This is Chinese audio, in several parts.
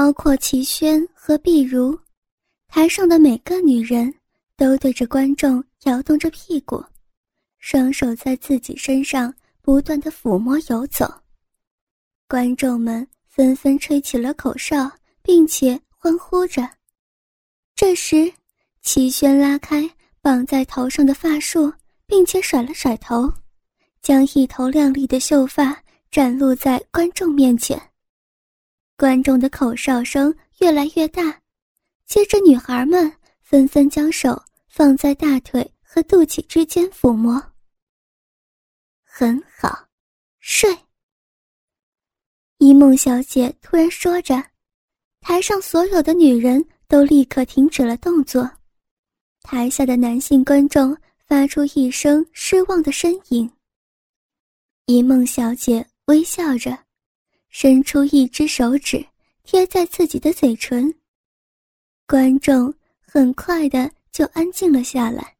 包括齐轩和碧如，台上的每个女人都对着观众摇动着屁股，双手在自己身上不断的抚摸游走。观众们纷纷吹起了口哨，并且欢呼着。这时，齐轩拉开绑在头上的发束，并且甩了甩头，将一头亮丽的秀发展露在观众面前。观众的口哨声越来越大，接着女孩们纷纷将手放在大腿和肚脐之间抚摸。很好，睡。一梦小姐突然说着，台上所有的女人都立刻停止了动作，台下的男性观众发出一声失望的呻吟。一梦小姐微笑着。伸出一只手指，贴在自己的嘴唇。观众很快的就安静了下来，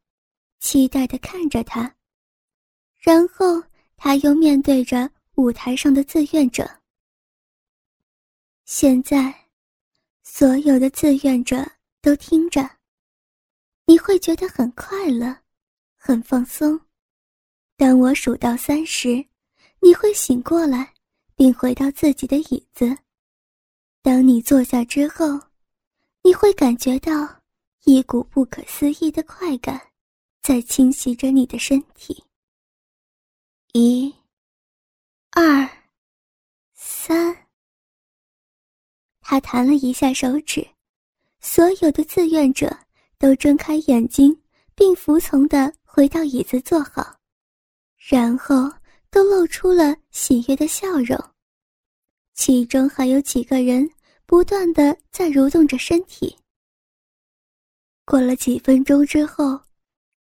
期待的看着他。然后他又面对着舞台上的志愿者。现在，所有的志愿者都听着，你会觉得很快乐，很放松。当我数到三时，你会醒过来。并回到自己的椅子。当你坐下之后，你会感觉到一股不可思议的快感在侵袭着你的身体。一、二、三。他弹了一下手指，所有的志愿者都睁开眼睛，并服从的回到椅子坐好，然后。都露出了喜悦的笑容，其中还有几个人不断的在蠕动着身体。过了几分钟之后，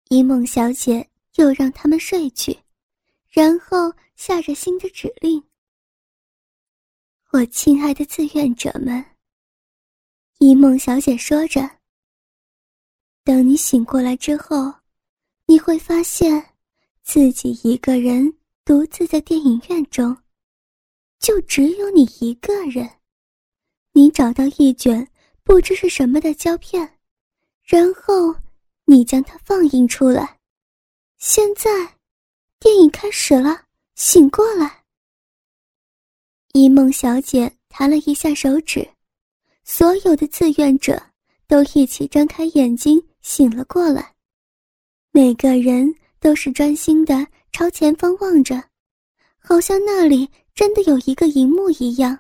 一梦小姐又让他们睡去，然后下着新的指令：“我亲爱的志愿者们。”一梦小姐说着：“等你醒过来之后，你会发现自己一个人。”独自在电影院中，就只有你一个人。你找到一卷不知是什么的胶片，然后你将它放映出来。现在，电影开始了，醒过来。一梦小姐弹了一下手指，所有的志愿者都一起张开眼睛，醒了过来。每个人都是专心的。朝前方望着，好像那里真的有一个荧幕一样。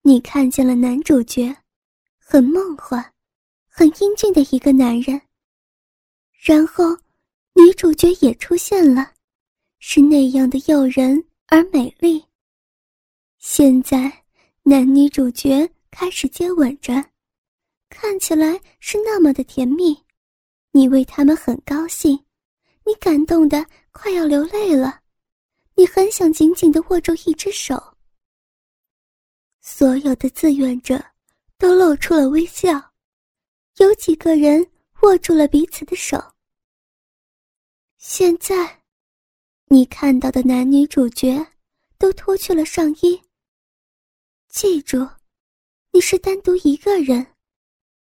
你看见了男主角，很梦幻、很英俊的一个男人。然后，女主角也出现了，是那样的诱人而美丽。现在，男女主角开始接吻着，看起来是那么的甜蜜，你为他们很高兴。你感动的快要流泪了，你很想紧紧的握住一只手。所有的志愿者都露出了微笑，有几个人握住了彼此的手。现在，你看到的男女主角都脱去了上衣。记住，你是单独一个人，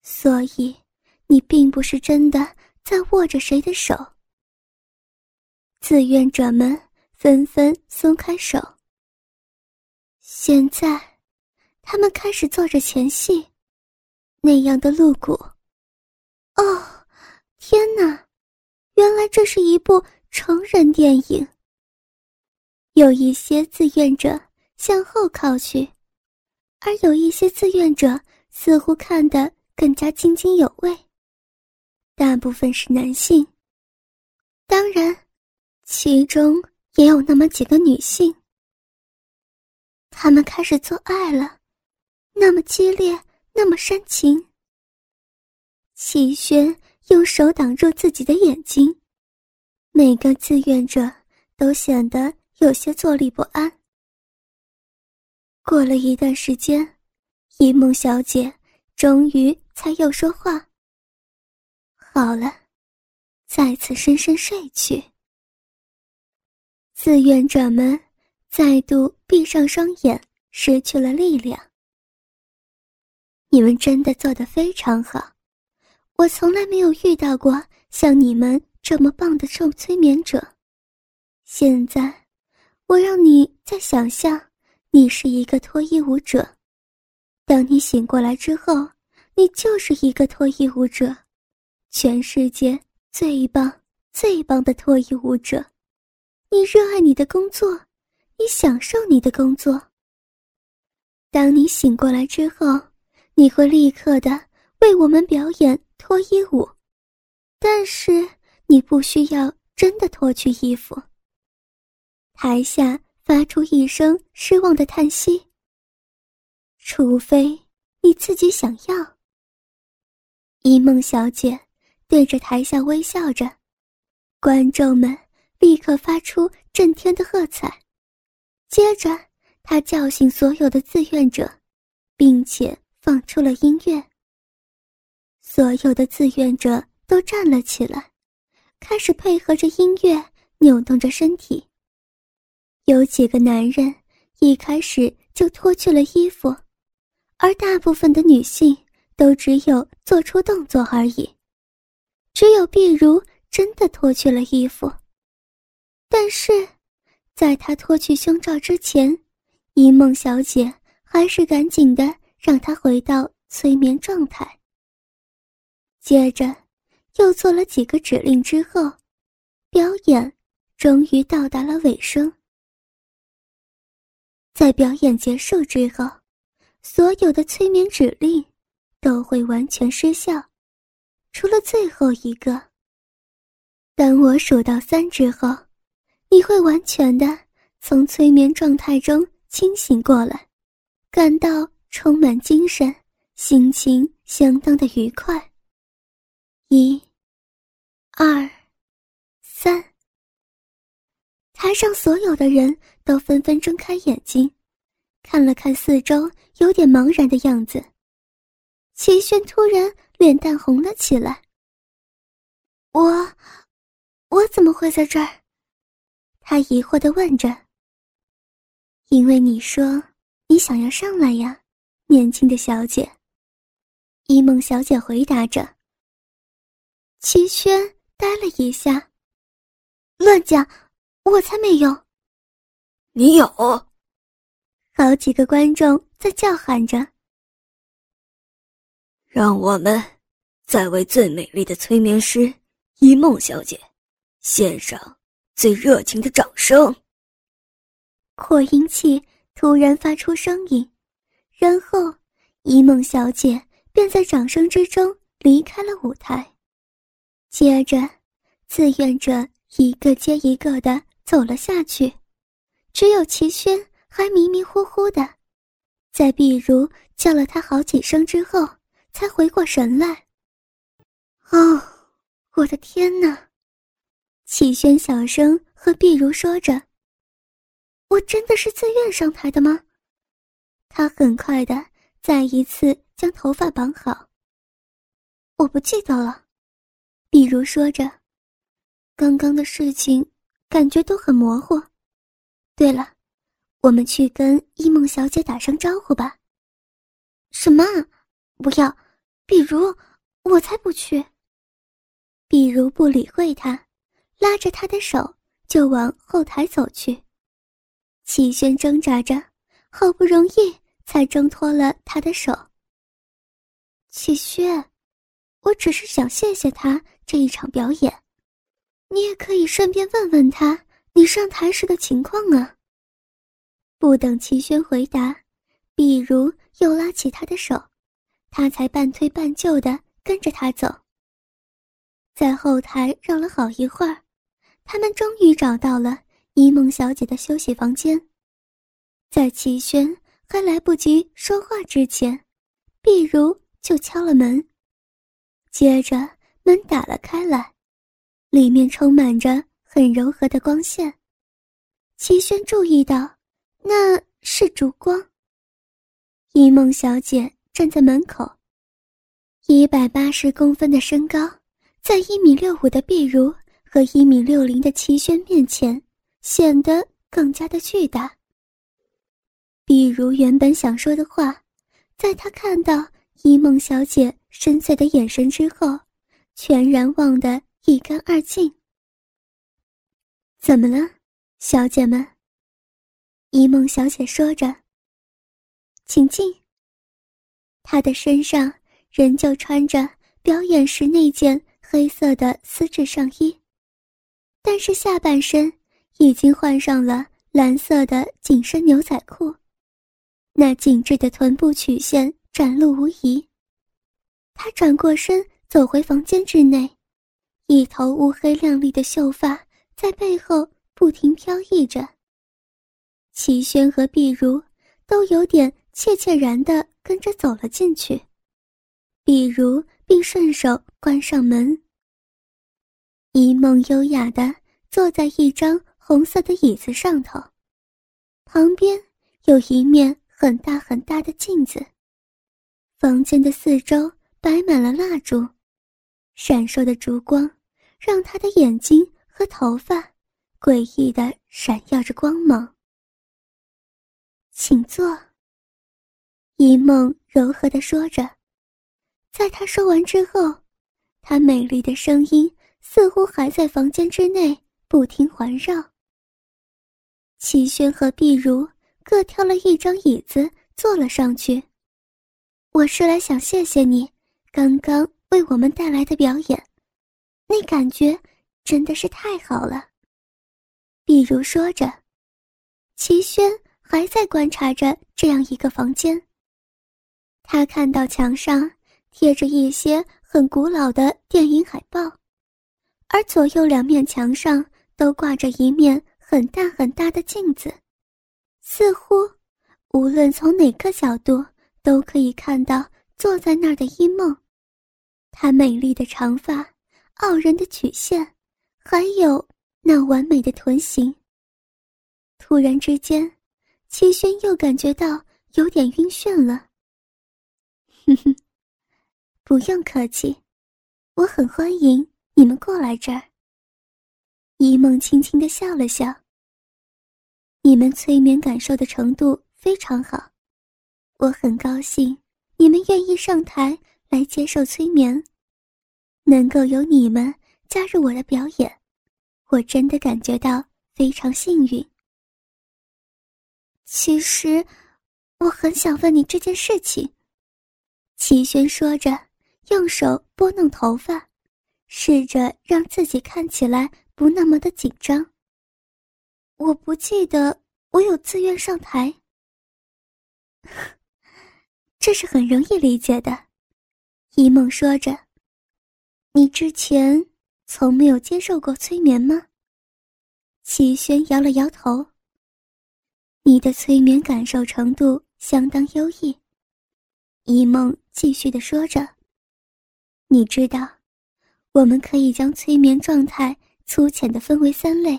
所以你并不是真的在握着谁的手。志愿者们纷纷松开手。现在，他们开始做着前戏，那样的露骨。哦，天哪！原来这是一部成人电影。有一些志愿者向后靠去，而有一些志愿者似乎看得更加津津有味。大部分是男性，当然。其中也有那么几个女性，他们开始做爱了，那么激烈，那么煽情。齐轩用手挡住自己的眼睛，每个志愿者都显得有些坐立不安。过了一段时间，一梦小姐终于才又说话：“好了，再次深深睡去。”志愿者们再度闭上双眼，失去了力量。你们真的做得非常好，我从来没有遇到过像你们这么棒的受催眠者。现在，我让你再想象，你是一个脱衣舞者。当你醒过来之后，你就是一个脱衣舞者，全世界最棒、最棒的脱衣舞者。你热爱你的工作，你享受你的工作。当你醒过来之后，你会立刻的为我们表演脱衣舞，但是你不需要真的脱去衣服。台下发出一声失望的叹息。除非你自己想要。一梦小姐对着台下微笑着，观众们立刻发出震天的喝彩。接着，他叫醒所有的自愿者，并且。放出了音乐，所有的志愿者都站了起来，开始配合着音乐扭动着身体。有几个男人一开始就脱去了衣服，而大部分的女性都只有做出动作而已。只有碧如真的脱去了衣服，但是，在他脱去胸罩之前，一梦小姐还是赶紧的。让他回到催眠状态。接着，又做了几个指令之后，表演终于到达了尾声。在表演结束之后，所有的催眠指令都会完全失效，除了最后一个。当我数到三之后，你会完全的从催眠状态中清醒过来，感到。充满精神，心情相当的愉快。一、二、三。台上所有的人都纷纷睁开眼睛，看了看四周，有点茫然的样子。齐轩突然脸蛋红了起来。我，我怎么会在这儿？他疑惑的问着。因为你说你想要上来呀。年轻的小姐，一梦小姐回答着。齐轩呆了一下，乱讲，我才没有。你有。好几个观众在叫喊着。让我们再为最美丽的催眠师一梦小姐献上最热情的掌声。扩音器突然发出声音。然后，一梦小姐便在掌声之中离开了舞台。接着，自愿者一个接一个的走了下去，只有齐轩还迷迷糊糊的，在碧如叫了他好几声之后，才回过神来。哦，我的天哪！齐轩小声和碧如说着：“我真的是自愿上台的吗？”他很快的再一次将头发绑好。我不记得了，比如说着，刚刚的事情感觉都很模糊。对了，我们去跟一梦小姐打声招呼吧。什么？不要，比如，我才不去。比如不理会他，拉着他的手就往后台走去。齐轩挣扎着。好不容易才挣脱了他的手。启轩，我只是想谢谢他这一场表演，你也可以顺便问问他你上台时的情况啊。不等齐轩回答，比如又拉起他的手，他才半推半就的跟着他走。在后台绕了好一会儿，他们终于找到了一梦小姐的休息房间。在齐轩还来不及说话之前，碧如就敲了门。接着门打了开来，里面充满着很柔和的光线。齐轩注意到，那是烛光。一梦小姐站在门口，一百八十公分的身高，在一米六五的碧如和一米六零的齐轩面前，显得更加的巨大。比如原本想说的话，在他看到一梦小姐深邃的眼神之后，全然忘得一干二净。怎么了，小姐们？一梦小姐说着：“请进。”她的身上仍旧穿着表演时那件黑色的丝质上衣，但是下半身已经换上了蓝色的紧身牛仔裤，那紧致的臀部曲线展露无遗。她转过身，走回房间之内，一头乌黑亮丽的秀发。在背后不停飘逸着。齐轩和碧如都有点怯怯然的跟着走了进去，碧如并顺手关上门。一梦优雅的坐在一张红色的椅子上头，旁边有一面很大很大的镜子。房间的四周摆满了蜡烛，闪烁的烛光让他的眼睛。和头发，诡异的闪耀着光芒。请坐。一梦柔和的说着，在他说完之后，她美丽的声音似乎还在房间之内不停环绕。齐轩和碧如各挑了一张椅子坐了上去。我是来想谢谢你，刚刚为我们带来的表演，那感觉。真的是太好了，比如说着，齐轩还在观察着这样一个房间。他看到墙上贴着一些很古老的电影海报，而左右两面墙上都挂着一面很大很大的镜子，似乎无论从哪个角度都可以看到坐在那儿的一梦。她美丽的长发，傲人的曲线。还有那完美的臀型。突然之间，齐轩又感觉到有点晕眩了。哼哼，不用客气，我很欢迎你们过来这儿。一梦轻轻的笑了笑。你们催眠感受的程度非常好，我很高兴你们愿意上台来接受催眠，能够有你们加入我的表演。我真的感觉到非常幸运。其实，我很想问你这件事情。齐轩说着，用手拨弄头发，试着让自己看起来不那么的紧张。我不记得我有自愿上台。这是很容易理解的，一梦说着。你之前。从没有接受过催眠吗？齐轩摇了摇头。你的催眠感受程度相当优异。一梦继续的说着。你知道，我们可以将催眠状态粗浅的分为三类：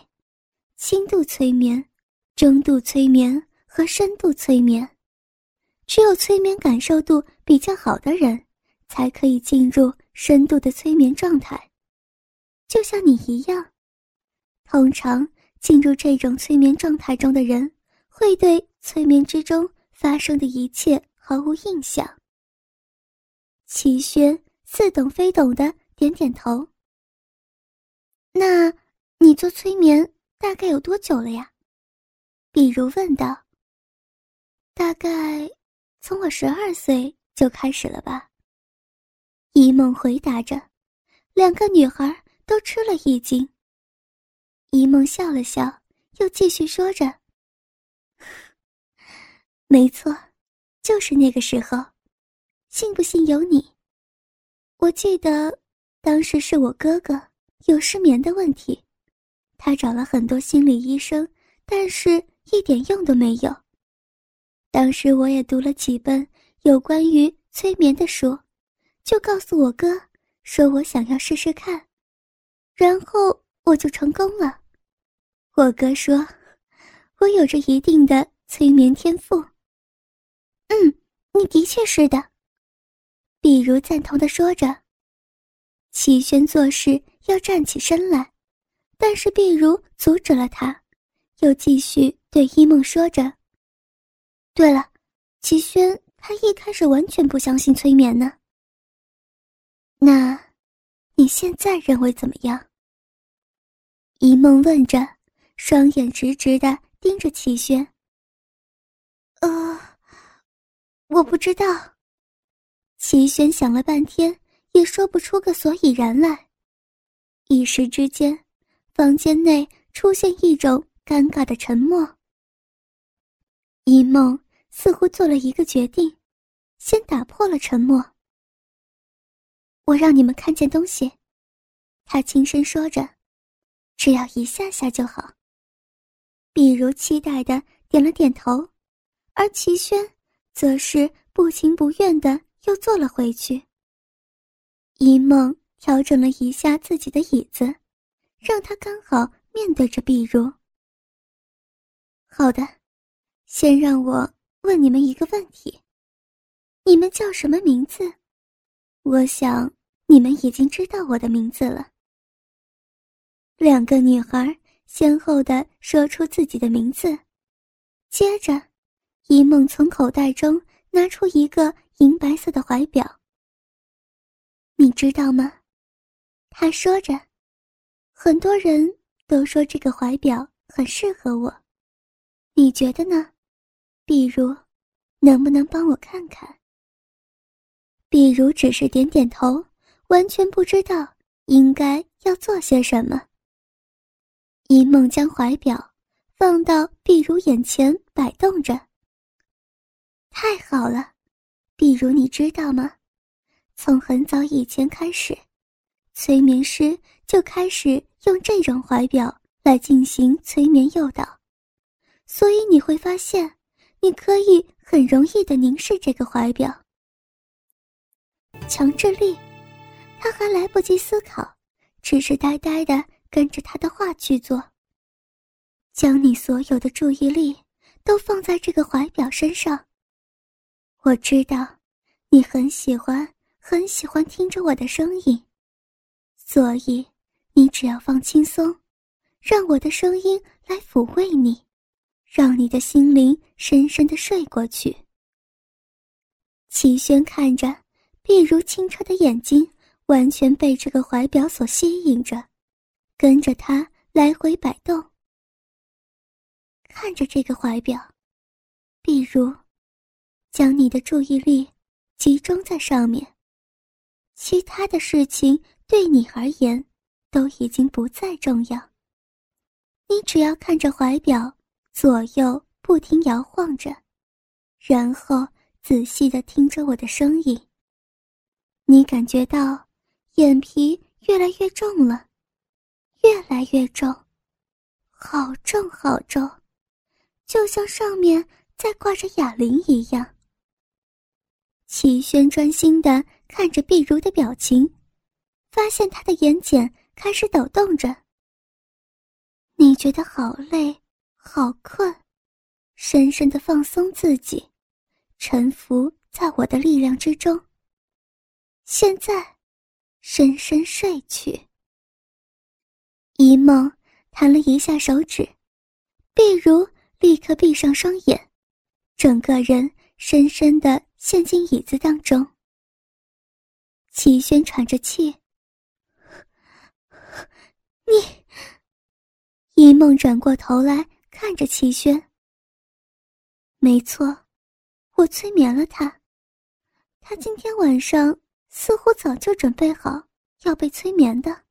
轻度催眠、中度催眠和深度催眠。只有催眠感受度比较好的人，才可以进入深度的催眠状态。就像你一样，通常进入这种催眠状态中的人，会对催眠之中发生的一切毫无印象。齐轩似懂非懂的点点头。那你做催眠大概有多久了呀？比如问道。大概从我十二岁就开始了吧。一梦回答着，两个女孩。都吃了一惊。一梦笑了笑，又继续说着：“ 没错，就是那个时候，信不信由你。我记得当时是我哥哥有失眠的问题，他找了很多心理医生，但是一点用都没有。当时我也读了几本有关于催眠的书，就告诉我哥，说我想要试试看。”然后我就成功了。我哥说，我有着一定的催眠天赋。嗯，你的确是的。比如赞同的说着。齐轩做事要站起身来，但是碧如阻止了他，又继续对一梦说着：“对了，齐轩他一开始完全不相信催眠呢。那，你现在认为怎么样？一梦问着，双眼直直的盯着齐轩。呃，我不知道。齐轩想了半天，也说不出个所以然来。一时之间，房间内出现一种尴尬的沉默。一梦似乎做了一个决定，先打破了沉默。我让你们看见东西，他轻声说着，只要一下下就好。比如期待的点了点头，而齐轩则是不情不愿的又坐了回去。一梦调整了一下自己的椅子，让他刚好面对着碧如。好的，先让我问你们一个问题：你们叫什么名字？我想。你们已经知道我的名字了。两个女孩先后的说出自己的名字，接着，一梦从口袋中拿出一个银白色的怀表。你知道吗？他说着，很多人都说这个怀表很适合我，你觉得呢？比如，能不能帮我看看？比如只是点点头。完全不知道应该要做些什么。一梦将怀表放到碧如眼前摆动着。太好了，比如，你知道吗？从很早以前开始，催眠师就开始用这种怀表来进行催眠诱导，所以你会发现，你可以很容易的凝视这个怀表。强制力。他还来不及思考，只是呆呆的跟着他的话去做。将你所有的注意力都放在这个怀表身上。我知道，你很喜欢，很喜欢听着我的声音，所以你只要放轻松，让我的声音来抚慰你，让你的心灵深深的睡过去。齐轩看着碧如清澈的眼睛。完全被这个怀表所吸引着，跟着他来回摆动。看着这个怀表，比如，将你的注意力集中在上面。其他的事情对你而言都已经不再重要。你只要看着怀表左右不停摇晃着，然后仔细的听着我的声音。你感觉到。眼皮越来越重了，越来越重，好重好重，就像上面在挂着哑铃一样。齐轩专心的看着碧如的表情，发现她的眼睑开始抖动着。你觉得好累，好困，深深的放松自己，沉浮在我的力量之中。现在。深深睡去。一梦弹了一下手指，碧如立刻闭上双眼，整个人深深的陷进椅子当中。齐轩喘着气：“你。”一梦转过头来看着齐轩：“没错，我催眠了他，他今天晚上。”似乎早就准备好要被催眠的。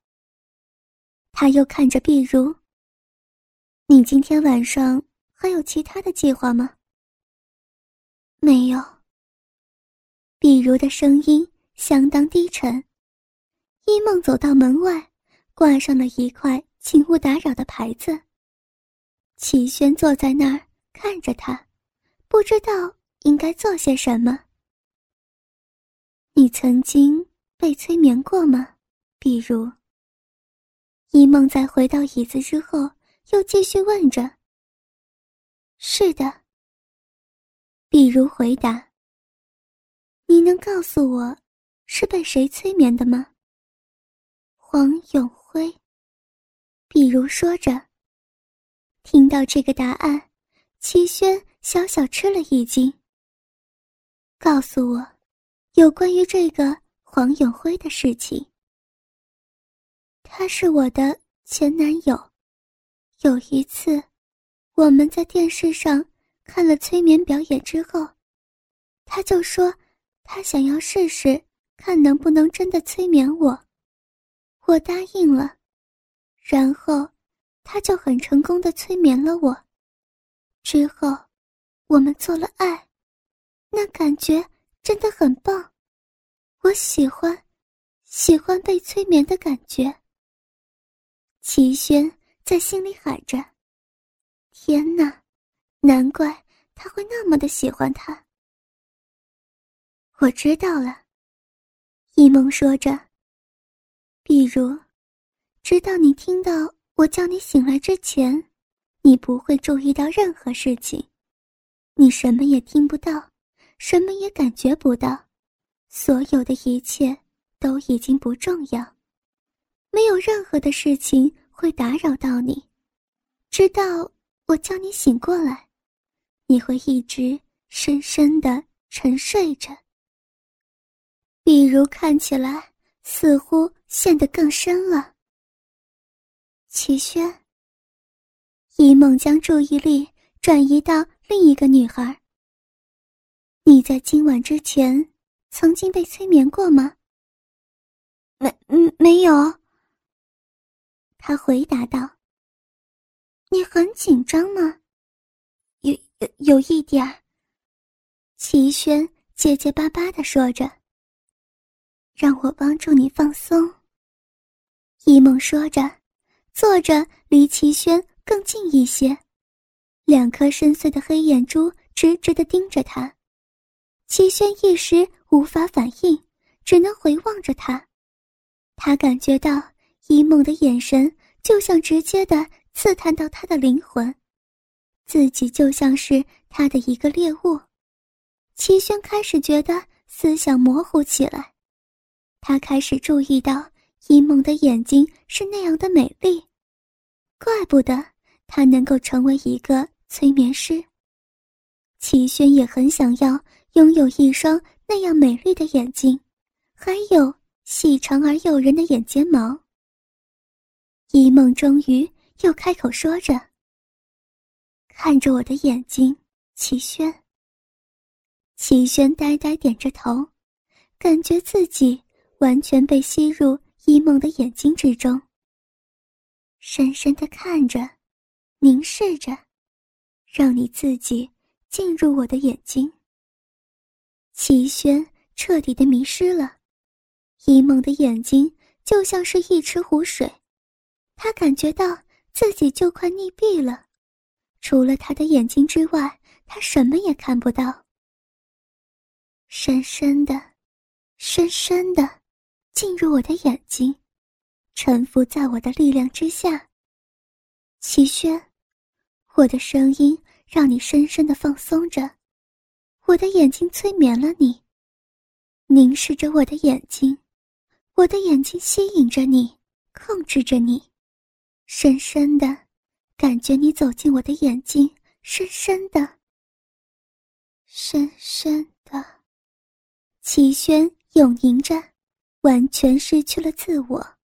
他又看着碧如：“你今天晚上还有其他的计划吗？”“没有。”碧如的声音相当低沉。一梦走到门外，挂上了一块“请勿打扰”的牌子。齐轩坐在那儿看着他，不知道应该做些什么。你曾经被催眠过吗？比如。一梦在回到椅子之后，又继续问着。是的。比如回答。你能告诉我，是被谁催眠的吗？黄永辉。比如说着。听到这个答案，齐轩小小吃了一惊。告诉我，有关于这个黄永辉的事情。他是我的前男友。有一次，我们在电视上看了催眠表演之后，他就说他想要试试，看能不能真的催眠我。我答应了，然后他就很成功的催眠了我。之后，我们做了爱，那感觉真的很棒，我喜欢，喜欢被催眠的感觉。齐轩。在心里喊着：“天哪，难怪他会那么的喜欢他。”我知道了，一梦说着。比如，直到你听到我叫你醒来之前，你不会注意到任何事情，你什么也听不到，什么也感觉不到，所有的一切都已经不重要，没有任何的事情。会打扰到你，直到我叫你醒过来，你会一直深深的沉睡着。比如看起来似乎陷得更深了。齐轩，一梦将注意力转移到另一个女孩。你在今晚之前曾经被催眠过吗？没，嗯，没有。他回答道：“你很紧张吗？有有有一点儿。”齐轩结结巴巴的说着：“让我帮助你放松。”一梦说着，坐着离齐轩更近一些，两颗深邃的黑眼珠直直的盯着他。齐轩一时无法反应，只能回望着他。他感觉到。一梦的眼神就像直接的刺探到他的灵魂，自己就像是他的一个猎物。齐轩开始觉得思想模糊起来，他开始注意到一梦的眼睛是那样的美丽，怪不得他能够成为一个催眠师。齐轩也很想要拥有一双那样美丽的眼睛，还有细长而诱人的眼睫毛。一梦终于又开口说着：“看着我的眼睛，齐轩。”齐轩呆呆点着头，感觉自己完全被吸入一梦的眼睛之中。深深的看着，凝视着，让你自己进入我的眼睛。齐轩彻底的迷失了，一梦的眼睛就像是一池湖水。他感觉到自己就快溺毙了，除了他的眼睛之外，他什么也看不到。深深的，深深的，进入我的眼睛，臣服在我的力量之下。齐轩，我的声音让你深深的放松着，我的眼睛催眠了你，凝视着我的眼睛，我的眼睛吸引着你，控制着你。深深的，感觉你走进我的眼睛，深深的，深深的。齐轩永凝着，完全失去了自我。